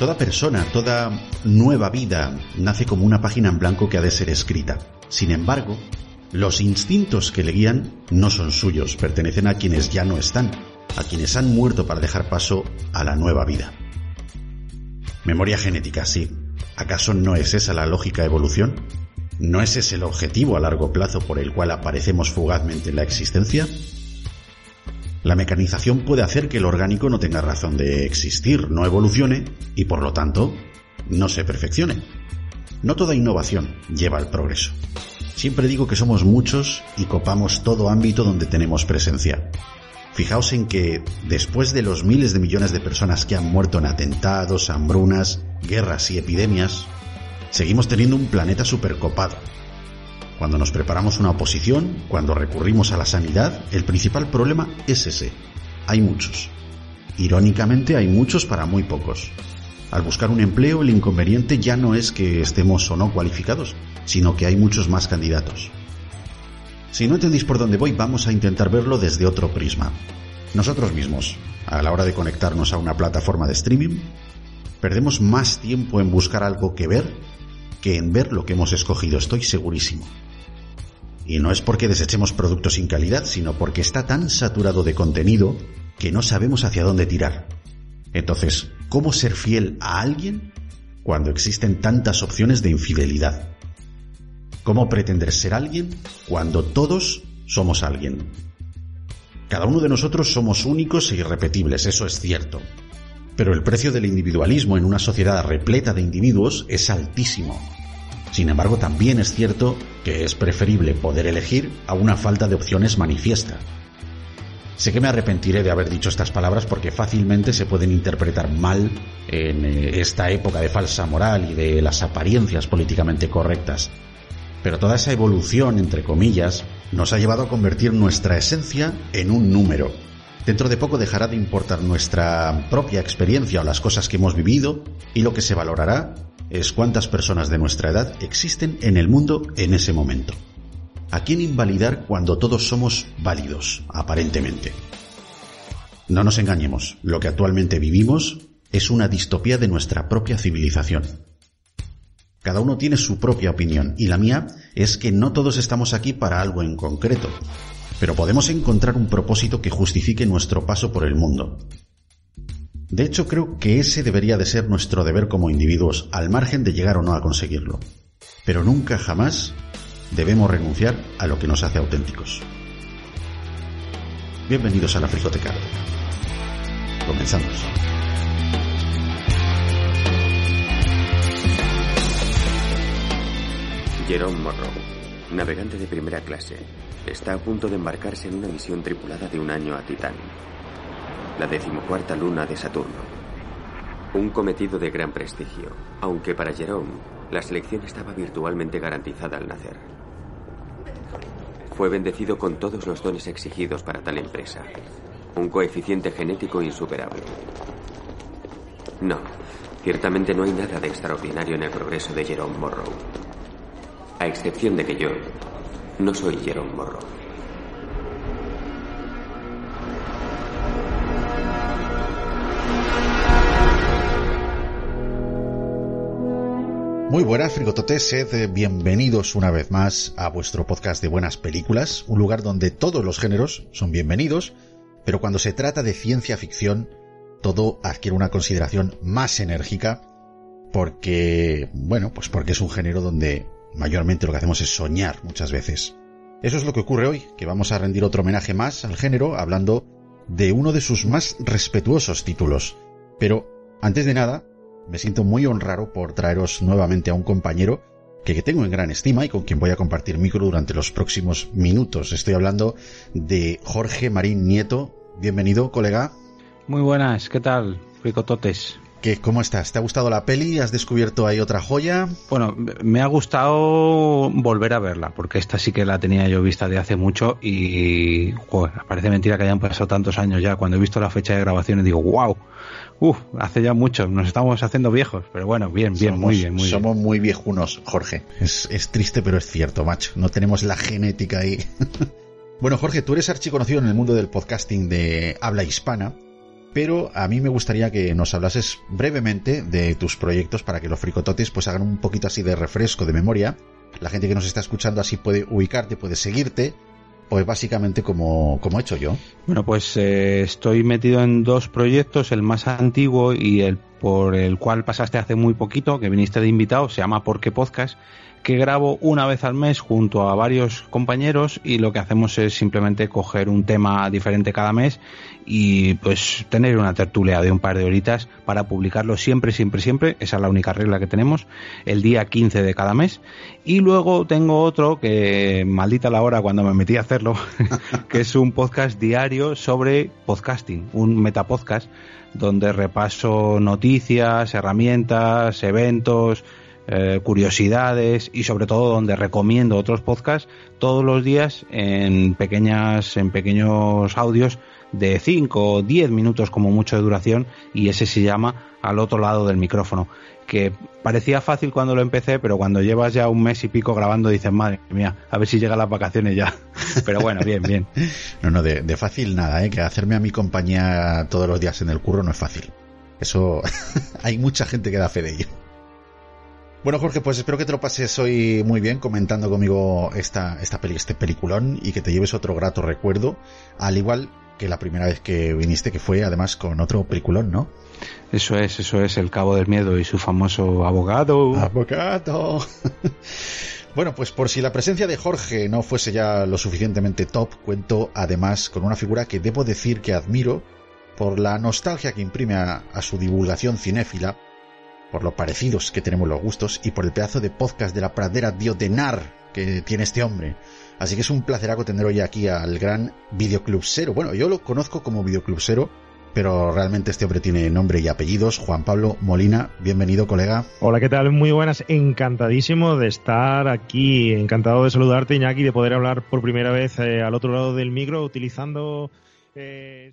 Toda persona, toda nueva vida nace como una página en blanco que ha de ser escrita. Sin embargo, los instintos que le guían no son suyos, pertenecen a quienes ya no están, a quienes han muerto para dejar paso a la nueva vida. Memoria genética, sí. ¿Acaso no es esa la lógica evolución? ¿No es ese el objetivo a largo plazo por el cual aparecemos fugazmente en la existencia? La mecanización puede hacer que el orgánico no tenga razón de existir, no evolucione y por lo tanto no se perfeccione. No toda innovación lleva al progreso. Siempre digo que somos muchos y copamos todo ámbito donde tenemos presencia. Fijaos en que después de los miles de millones de personas que han muerto en atentados, hambrunas, guerras y epidemias, seguimos teniendo un planeta supercopado, cuando nos preparamos una oposición, cuando recurrimos a la sanidad, el principal problema es ese. Hay muchos. Irónicamente hay muchos para muy pocos. Al buscar un empleo, el inconveniente ya no es que estemos o no cualificados, sino que hay muchos más candidatos. Si no entendéis por dónde voy, vamos a intentar verlo desde otro prisma. Nosotros mismos, a la hora de conectarnos a una plataforma de streaming, perdemos más tiempo en buscar algo que ver que en ver lo que hemos escogido, estoy segurísimo. Y no es porque desechemos productos sin calidad, sino porque está tan saturado de contenido que no sabemos hacia dónde tirar. Entonces, ¿cómo ser fiel a alguien cuando existen tantas opciones de infidelidad? ¿Cómo pretender ser alguien cuando todos somos alguien? Cada uno de nosotros somos únicos e irrepetibles, eso es cierto. Pero el precio del individualismo en una sociedad repleta de individuos es altísimo. Sin embargo, también es cierto que es preferible poder elegir a una falta de opciones manifiesta. Sé que me arrepentiré de haber dicho estas palabras porque fácilmente se pueden interpretar mal en eh, esta época de falsa moral y de las apariencias políticamente correctas. Pero toda esa evolución, entre comillas, nos ha llevado a convertir nuestra esencia en un número. Dentro de poco dejará de importar nuestra propia experiencia o las cosas que hemos vivido y lo que se valorará es cuántas personas de nuestra edad existen en el mundo en ese momento. ¿A quién invalidar cuando todos somos válidos, aparentemente? No nos engañemos, lo que actualmente vivimos es una distopía de nuestra propia civilización. Cada uno tiene su propia opinión y la mía es que no todos estamos aquí para algo en concreto, pero podemos encontrar un propósito que justifique nuestro paso por el mundo, de hecho, creo que ese debería de ser nuestro deber como individuos, al margen de llegar o no a conseguirlo. Pero nunca jamás debemos renunciar a lo que nos hace auténticos. Bienvenidos a la Fricoteca. Comenzamos. Jerome Morrow, navegante de primera clase, está a punto de embarcarse en una misión tripulada de un año a Titán la decimocuarta luna de Saturno. Un cometido de gran prestigio, aunque para Jerome la selección estaba virtualmente garantizada al nacer. Fue bendecido con todos los dones exigidos para tal empresa. Un coeficiente genético insuperable. No, ciertamente no hay nada de extraordinario en el progreso de Jerome Morrow. A excepción de que yo no soy Jerome Morrow. Muy buenas, frigototes, sed eh, bienvenidos una vez más a vuestro podcast de buenas películas, un lugar donde todos los géneros son bienvenidos, pero cuando se trata de ciencia ficción, todo adquiere una consideración más enérgica, porque, bueno, pues porque es un género donde mayormente lo que hacemos es soñar muchas veces. Eso es lo que ocurre hoy, que vamos a rendir otro homenaje más al género hablando de uno de sus más respetuosos títulos. Pero, antes de nada, me siento muy honrado por traeros nuevamente a un compañero que tengo en gran estima y con quien voy a compartir micro durante los próximos minutos. Estoy hablando de Jorge Marín Nieto. Bienvenido, colega. Muy buenas, ¿qué tal, Fricototes? ¿Qué, ¿Cómo estás? ¿Te ha gustado la peli? ¿Has descubierto ahí otra joya? Bueno, me ha gustado volver a verla, porque esta sí que la tenía yo vista de hace mucho y, joder, parece mentira que hayan pasado tantos años ya. Cuando he visto la fecha de grabación digo, wow, Uf, hace ya mucho, nos estamos haciendo viejos, pero bueno, bien, bien, muy bien, muy Somos muy viejunos, Jorge. Es, es triste, pero es cierto, macho. No tenemos la genética ahí. bueno, Jorge, tú eres archiconocido en el mundo del podcasting de habla hispana pero a mí me gustaría que nos hablases brevemente de tus proyectos para que los fricototes pues hagan un poquito así de refresco de memoria. La gente que nos está escuchando así puede ubicarte, puede seguirte, pues básicamente como, como he hecho yo. Bueno, pues eh, estoy metido en dos proyectos, el más antiguo y el por el cual pasaste hace muy poquito, que viniste de invitado, se llama Porque Podcast, que grabo una vez al mes junto a varios compañeros y lo que hacemos es simplemente coger un tema diferente cada mes y pues tener una tertulia de un par de horitas para publicarlo siempre, siempre, siempre, esa es la única regla que tenemos, el día 15 de cada mes. Y luego tengo otro que maldita la hora cuando me metí a hacerlo, que es un podcast diario sobre podcasting, un metapodcast donde repaso noticias, herramientas, eventos, eh, curiosidades y sobre todo donde recomiendo otros podcasts todos los días en pequeñas en pequeños audios de 5 o 10 minutos como mucho de duración y ese se llama al otro lado del micrófono que parecía fácil cuando lo empecé pero cuando llevas ya un mes y pico grabando dices madre mía a ver si llegan las vacaciones ya pero bueno bien bien. No no de, fácil nada ¿eh? que hacerme a mi compañía todos los días en el curro no es fácil. Eso hay mucha gente que da fe de ello bueno, Jorge, pues espero que te lo pases hoy muy bien comentando conmigo esta, esta peli, este peliculón y que te lleves otro grato recuerdo, al igual que la primera vez que viniste, que fue además con otro peliculón, ¿no? Eso es, eso es, El Cabo del Miedo y su famoso abogado. ¡Abogado! Bueno, pues por si la presencia de Jorge no fuese ya lo suficientemente top, cuento además con una figura que debo decir que admiro por la nostalgia que imprime a, a su divulgación cinéfila por lo parecidos que tenemos los gustos y por el pedazo de podcast de la pradera diotenar que tiene este hombre. Así que es un placeraco tener hoy aquí al gran Videoclub Cero. Bueno, yo lo conozco como Videoclub Cero, pero realmente este hombre tiene nombre y apellidos. Juan Pablo Molina, bienvenido, colega. Hola, ¿qué tal? Muy buenas. Encantadísimo de estar aquí. Encantado de saludarte, Iñaki, de poder hablar por primera vez eh, al otro lado del micro utilizando. Eh...